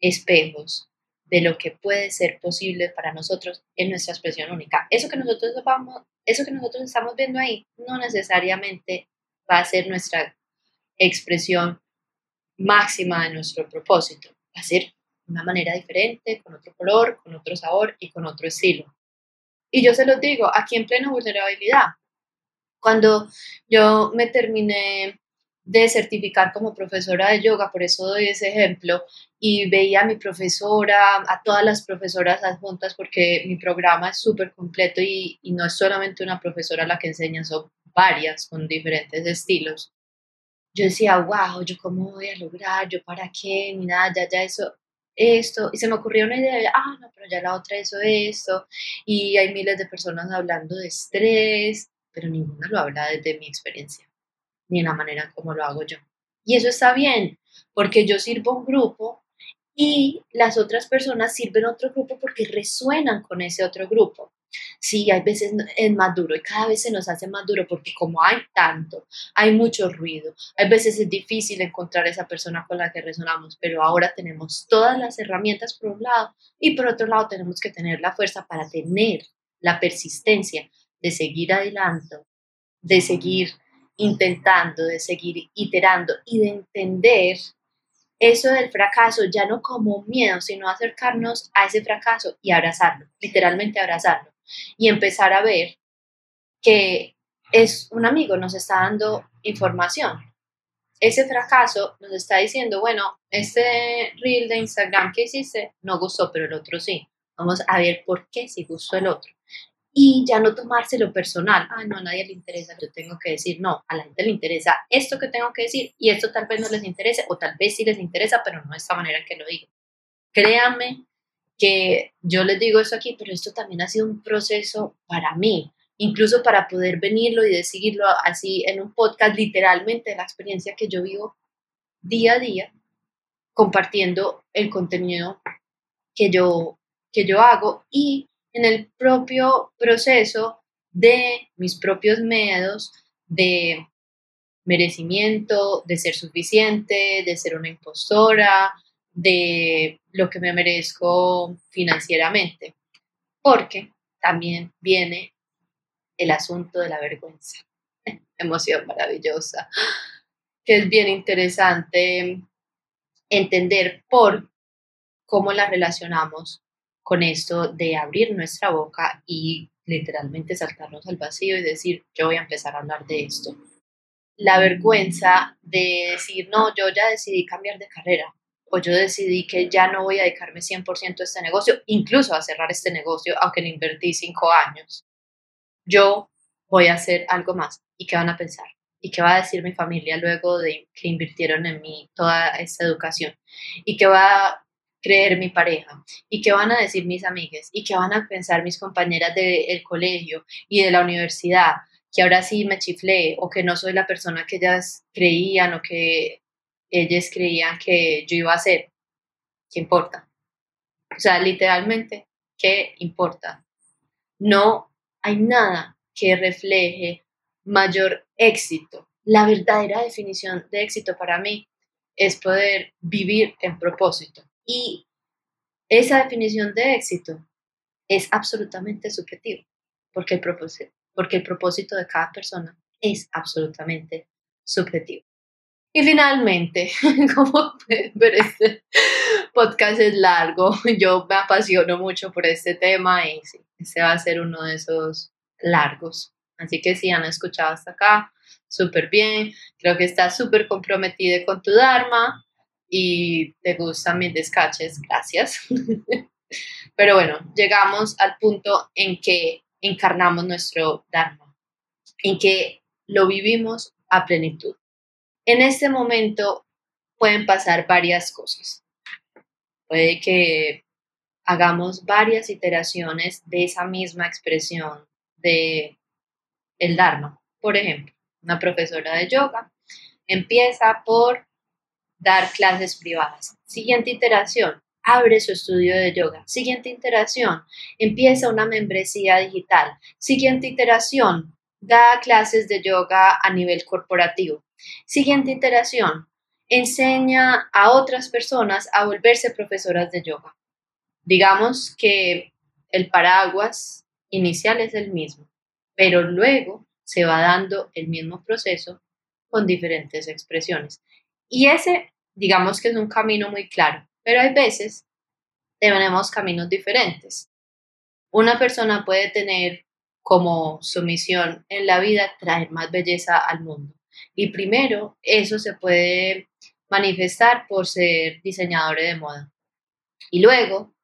espejos de lo que puede ser posible para nosotros en nuestra expresión única. Eso que nosotros vamos, eso que nosotros estamos viendo ahí no necesariamente va a ser nuestra expresión máxima de nuestro propósito. Va a ser una manera diferente, con otro color, con otro sabor y con otro estilo. Y yo se los digo, aquí en plena vulnerabilidad. Cuando yo me terminé de certificar como profesora de yoga, por eso doy ese ejemplo, y veía a mi profesora, a todas las profesoras adjuntas, porque mi programa es súper completo y, y, no es solamente una profesora la que enseña, son varias con diferentes estilos. Yo decía, wow, ¿yo cómo voy a lograr? ¿Yo para qué? Mira, ya, ya eso, esto. Y se me ocurrió una idea, ah, no, pero ya la otra hizo esto. Y hay miles de personas hablando de estrés, pero ninguna lo habla desde mi experiencia ni en la manera como lo hago yo. Y eso está bien, porque yo sirvo a un grupo y las otras personas sirven a otro grupo porque resuenan con ese otro grupo. Sí, hay veces es más duro y cada vez se nos hace más duro porque como hay tanto, hay mucho ruido, hay veces es difícil encontrar esa persona con la que resonamos, pero ahora tenemos todas las herramientas por un lado y por otro lado tenemos que tener la fuerza para tener la persistencia de seguir adelante, de seguir intentando, de seguir iterando y de entender eso del fracaso ya no como miedo, sino acercarnos a ese fracaso y abrazarlo, literalmente abrazarlo y empezar a ver que es un amigo, nos está dando información. Ese fracaso nos está diciendo, bueno, este reel de Instagram que hiciste no gustó, pero el otro sí. Vamos a ver por qué sí gustó el otro y ya no tomárselo personal. Ay, no, a nadie le interesa, yo tengo que decir, no, a la gente le interesa esto que tengo que decir y esto tal vez no les interese o tal vez sí les interesa, pero no de esta manera que lo digo. Créanme que yo les digo eso aquí, pero esto también ha sido un proceso para mí, incluso para poder venirlo y decirlo así en un podcast, literalmente la experiencia que yo vivo día a día, compartiendo el contenido que yo, que yo hago y en el propio proceso de mis propios miedos, de merecimiento, de ser suficiente, de ser una impostora, de lo que me merezco financieramente. Porque también viene el asunto de la vergüenza. *laughs* Emoción maravillosa, que es bien interesante entender por cómo la relacionamos con esto de abrir nuestra boca y literalmente saltarnos al vacío y decir, yo voy a empezar a hablar de esto. La vergüenza de decir, no, yo ya decidí cambiar de carrera o yo decidí que ya no voy a dedicarme 100% a este negocio, incluso a cerrar este negocio, aunque le invertí cinco años. Yo voy a hacer algo más. ¿Y qué van a pensar? ¿Y qué va a decir mi familia luego de que invirtieron en mí toda esta educación? ¿Y qué va creer mi pareja y qué van a decir mis amigas y qué van a pensar mis compañeras del colegio y de la universidad, que ahora sí me chiflé o que no soy la persona que ellas creían o que ellas creían que yo iba a ser. ¿Qué importa? O sea, literalmente, ¿qué importa? No hay nada que refleje mayor éxito. La verdadera definición de éxito para mí es poder vivir en propósito. Y esa definición de éxito es absolutamente subjetiva, porque el propósito, porque el propósito de cada persona es absolutamente subjetivo. Y finalmente, *laughs* como pueden ver, este podcast es largo. *laughs* Yo me apasiono mucho por este tema y sí, este va a ser uno de esos largos. Así que si han escuchado hasta acá, súper bien. Creo que estás súper comprometido con tu Dharma y te gustan mis descaches, gracias. *laughs* Pero bueno, llegamos al punto en que encarnamos nuestro Dharma, en que lo vivimos a plenitud. En este momento pueden pasar varias cosas. Puede que hagamos varias iteraciones de esa misma expresión de el Dharma. Por ejemplo, una profesora de yoga empieza por dar clases privadas. Siguiente iteración, abre su estudio de yoga. Siguiente iteración, empieza una membresía digital. Siguiente iteración, da clases de yoga a nivel corporativo. Siguiente iteración, enseña a otras personas a volverse profesoras de yoga. Digamos que el paraguas inicial es el mismo, pero luego se va dando el mismo proceso con diferentes expresiones. Y ese, digamos que es un camino muy claro, pero hay veces tenemos caminos diferentes. Una persona puede tener como su misión en la vida traer más belleza al mundo. Y primero, eso se puede manifestar por ser diseñador de moda. Y luego,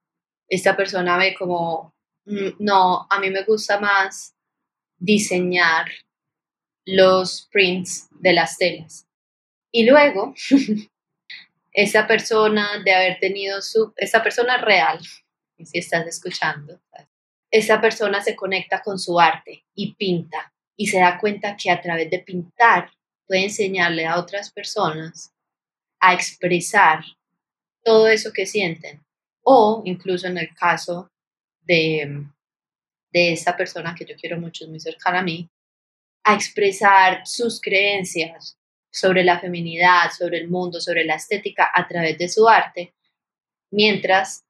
esta persona ve como, mm, no, a mí me gusta más diseñar los prints de las telas. Y luego, *laughs* esa persona de haber tenido su, esa persona real, si estás escuchando, esa persona se conecta con su arte y pinta y se da cuenta que a través de pintar puede enseñarle a otras personas a expresar todo eso que sienten. O incluso en el caso de, de esa persona que yo quiero mucho, es muy cercana a mí, a expresar sus creencias sobre la feminidad, sobre el mundo, sobre la estética a través de su arte, mientras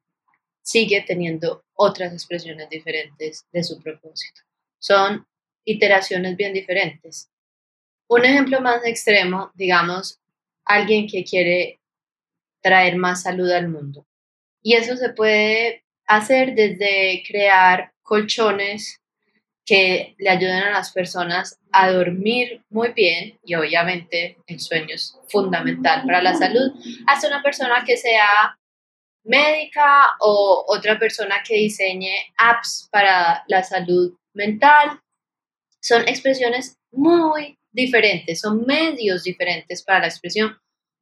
sigue teniendo otras expresiones diferentes de su propósito. Son iteraciones bien diferentes. Un ejemplo más extremo, digamos, alguien que quiere traer más salud al mundo. Y eso se puede hacer desde crear colchones que le ayuden a las personas a dormir muy bien y obviamente el sueño es fundamental para la salud, hasta una persona que sea médica o otra persona que diseñe apps para la salud mental. Son expresiones muy diferentes, son medios diferentes para la expresión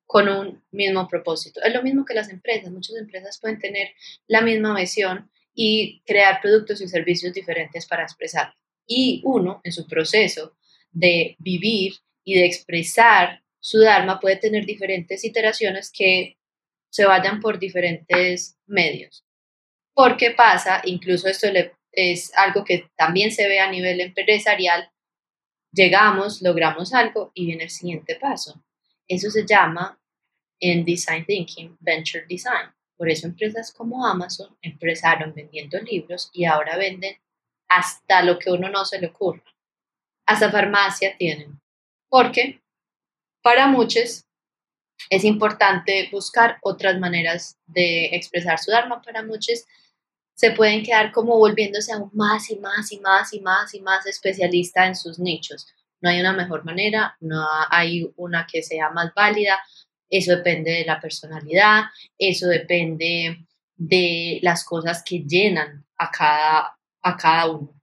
con un mismo propósito. Es lo mismo que las empresas. Muchas empresas pueden tener la misma visión y crear productos y servicios diferentes para expresar. Y uno, en su proceso de vivir y de expresar su Dharma, puede tener diferentes iteraciones que se vayan por diferentes medios. Porque pasa, incluso esto es algo que también se ve a nivel empresarial, llegamos, logramos algo y viene el siguiente paso. Eso se llama en Design Thinking Venture Design. Por eso empresas como Amazon empezaron vendiendo libros y ahora venden hasta lo que uno no se le ocurra. Hasta farmacia tienen. Porque para muchos es importante buscar otras maneras de expresar su Dharma. Para muchos se pueden quedar como volviéndose aún más y más y más y más y más especialista en sus nichos. No hay una mejor manera, no hay una que sea más válida. Eso depende de la personalidad, eso depende de las cosas que llenan a cada, a cada uno.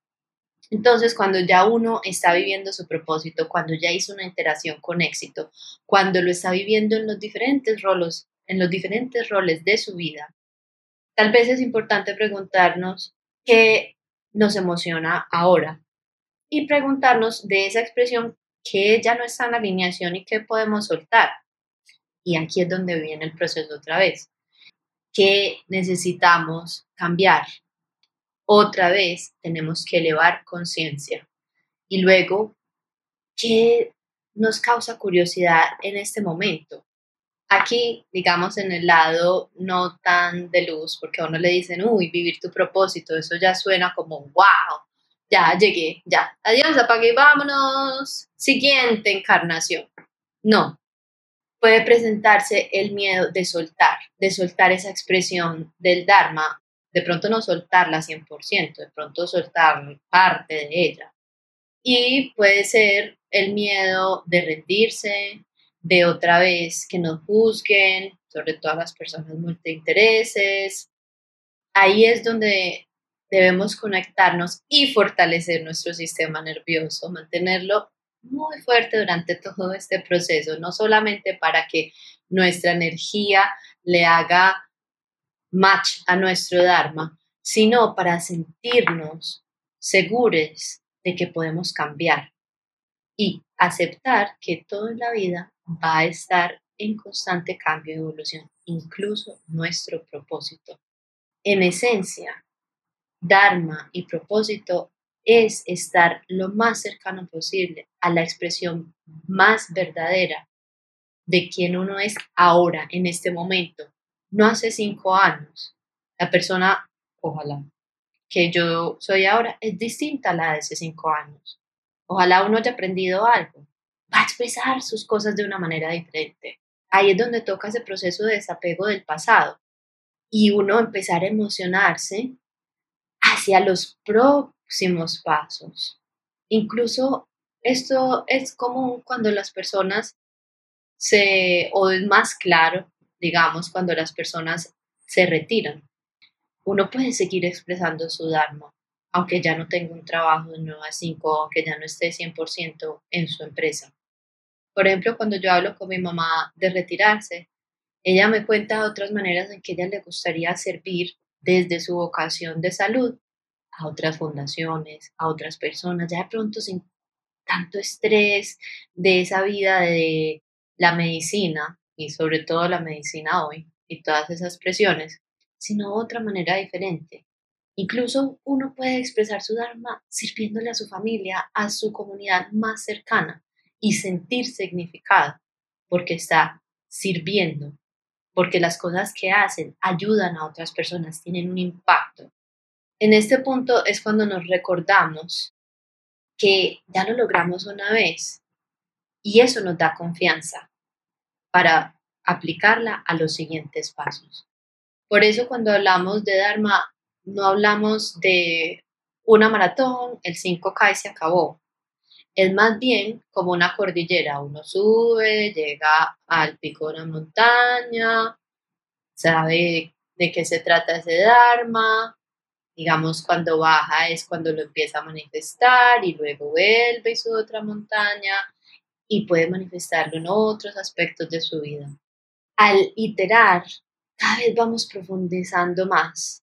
Entonces, cuando ya uno está viviendo su propósito, cuando ya hizo una interacción con éxito, cuando lo está viviendo en los diferentes roles, en los diferentes roles de su vida, tal vez es importante preguntarnos qué nos emociona ahora y preguntarnos de esa expresión que ya no está en alineación y qué podemos soltar. Y aquí es donde viene el proceso otra vez. ¿Qué necesitamos cambiar? otra vez tenemos que elevar conciencia. Y luego, ¿qué nos causa curiosidad en este momento? Aquí, digamos, en el lado no tan de luz, porque a uno le dicen, uy, vivir tu propósito, eso ya suena como, wow, ya llegué, ya, adiós, apague vámonos, siguiente encarnación. No, puede presentarse el miedo de soltar, de soltar esa expresión del Dharma de pronto no soltarla 100%, de pronto soltar parte de ella. Y puede ser el miedo de rendirse, de otra vez que nos juzguen, sobre todo las personas multiintereses. Ahí es donde debemos conectarnos y fortalecer nuestro sistema nervioso, mantenerlo muy fuerte durante todo este proceso, no solamente para que nuestra energía le haga match a nuestro Dharma, sino para sentirnos seguros de que podemos cambiar y aceptar que toda la vida va a estar en constante cambio y evolución, incluso nuestro propósito. En esencia, Dharma y propósito es estar lo más cercano posible a la expresión más verdadera de quien uno es ahora, en este momento, no hace cinco años. La persona, ojalá, que yo soy ahora es distinta a la de hace cinco años. Ojalá uno haya aprendido algo. Va a expresar sus cosas de una manera diferente. Ahí es donde toca ese proceso de desapego del pasado y uno empezar a emocionarse hacia los próximos pasos. Incluso esto es como cuando las personas se, o es más claro, digamos, cuando las personas se retiran. Uno puede seguir expresando su Dharma, aunque ya no tenga un trabajo de 9 a 5, aunque ya no esté 100% en su empresa. Por ejemplo, cuando yo hablo con mi mamá de retirarse, ella me cuenta otras maneras en que ella le gustaría servir desde su vocación de salud a otras fundaciones, a otras personas, ya de pronto sin tanto estrés, de esa vida de la medicina y sobre todo la medicina hoy y todas esas presiones, sino otra manera diferente. Incluso uno puede expresar su Dharma sirviéndole a su familia, a su comunidad más cercana y sentir significado porque está sirviendo, porque las cosas que hacen ayudan a otras personas, tienen un impacto. En este punto es cuando nos recordamos que ya lo logramos una vez y eso nos da confianza para aplicarla a los siguientes pasos. Por eso cuando hablamos de Dharma, no hablamos de una maratón, el 5K y se acabó. Es más bien como una cordillera. Uno sube, llega al pico de una montaña, sabe de qué se trata ese Dharma, Digamos, cuando baja es cuando lo empieza a manifestar y luego vuelve y sube otra montaña y puede manifestarlo en otros aspectos de su vida. Al iterar, cada vez vamos profundizando más.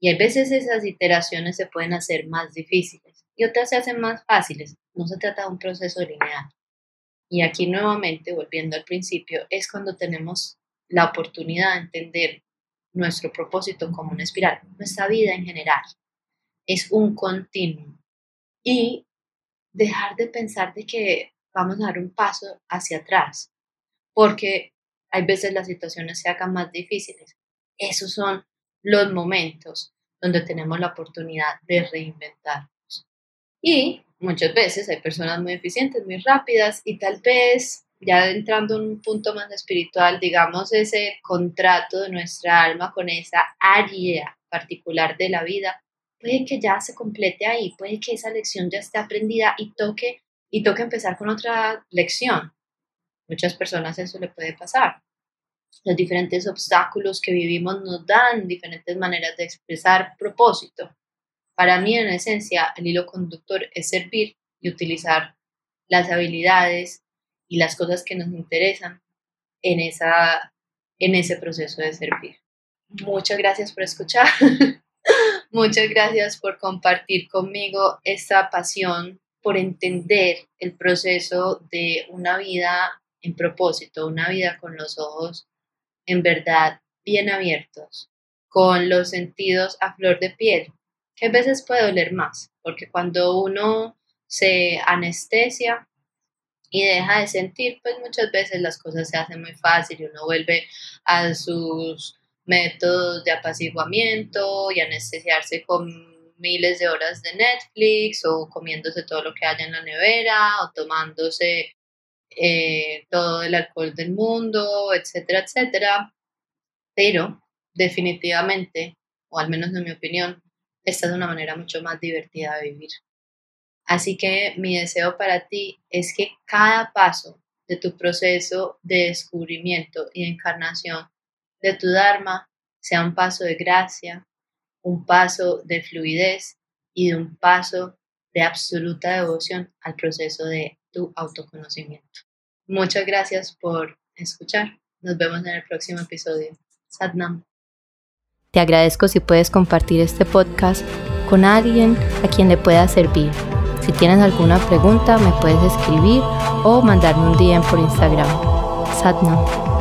Y a veces esas iteraciones se pueden hacer más difíciles y otras se hacen más fáciles. No se trata de un proceso lineal. Y aquí nuevamente, volviendo al principio, es cuando tenemos la oportunidad de entender nuestro propósito como una espiral, nuestra vida en general. Es un continuo. Y dejar de pensar de que vamos a dar un paso hacia atrás, porque hay veces las situaciones se hagan más difíciles. Esos son los momentos donde tenemos la oportunidad de reinventarnos. Y muchas veces hay personas muy eficientes, muy rápidas y tal vez ya entrando en un punto más espiritual, digamos, ese contrato de nuestra alma con esa área particular de la vida, puede que ya se complete ahí, puede que esa lección ya esté aprendida y toque, y toque empezar con otra lección. Muchas personas eso le puede pasar. Los diferentes obstáculos que vivimos nos dan diferentes maneras de expresar propósito. Para mí, en esencia, el hilo conductor es servir y utilizar las habilidades y las cosas que nos interesan en, esa, en ese proceso de servir. Muchas gracias por escuchar. *laughs* Muchas gracias por compartir conmigo esta pasión por entender el proceso de una vida en propósito, una vida con los ojos en verdad bien abiertos, con los sentidos a flor de piel, que a veces puede doler más, porque cuando uno se anestesia, y deja de sentir, pues muchas veces las cosas se hacen muy fácil y uno vuelve a sus métodos de apaciguamiento y anestesiarse con miles de horas de Netflix o comiéndose todo lo que haya en la nevera o tomándose eh, todo el alcohol del mundo, etcétera, etcétera. Pero definitivamente, o al menos en mi opinión, esta es una manera mucho más divertida de vivir. Así que mi deseo para ti es que cada paso de tu proceso de descubrimiento y encarnación de tu Dharma sea un paso de gracia, un paso de fluidez y de un paso de absoluta devoción al proceso de tu autoconocimiento. Muchas gracias por escuchar. Nos vemos en el próximo episodio. Satnam. Te agradezco si puedes compartir este podcast con alguien a quien le pueda servir. Si tienes alguna pregunta, me puedes escribir o mandarme un DM por Instagram. Satnam.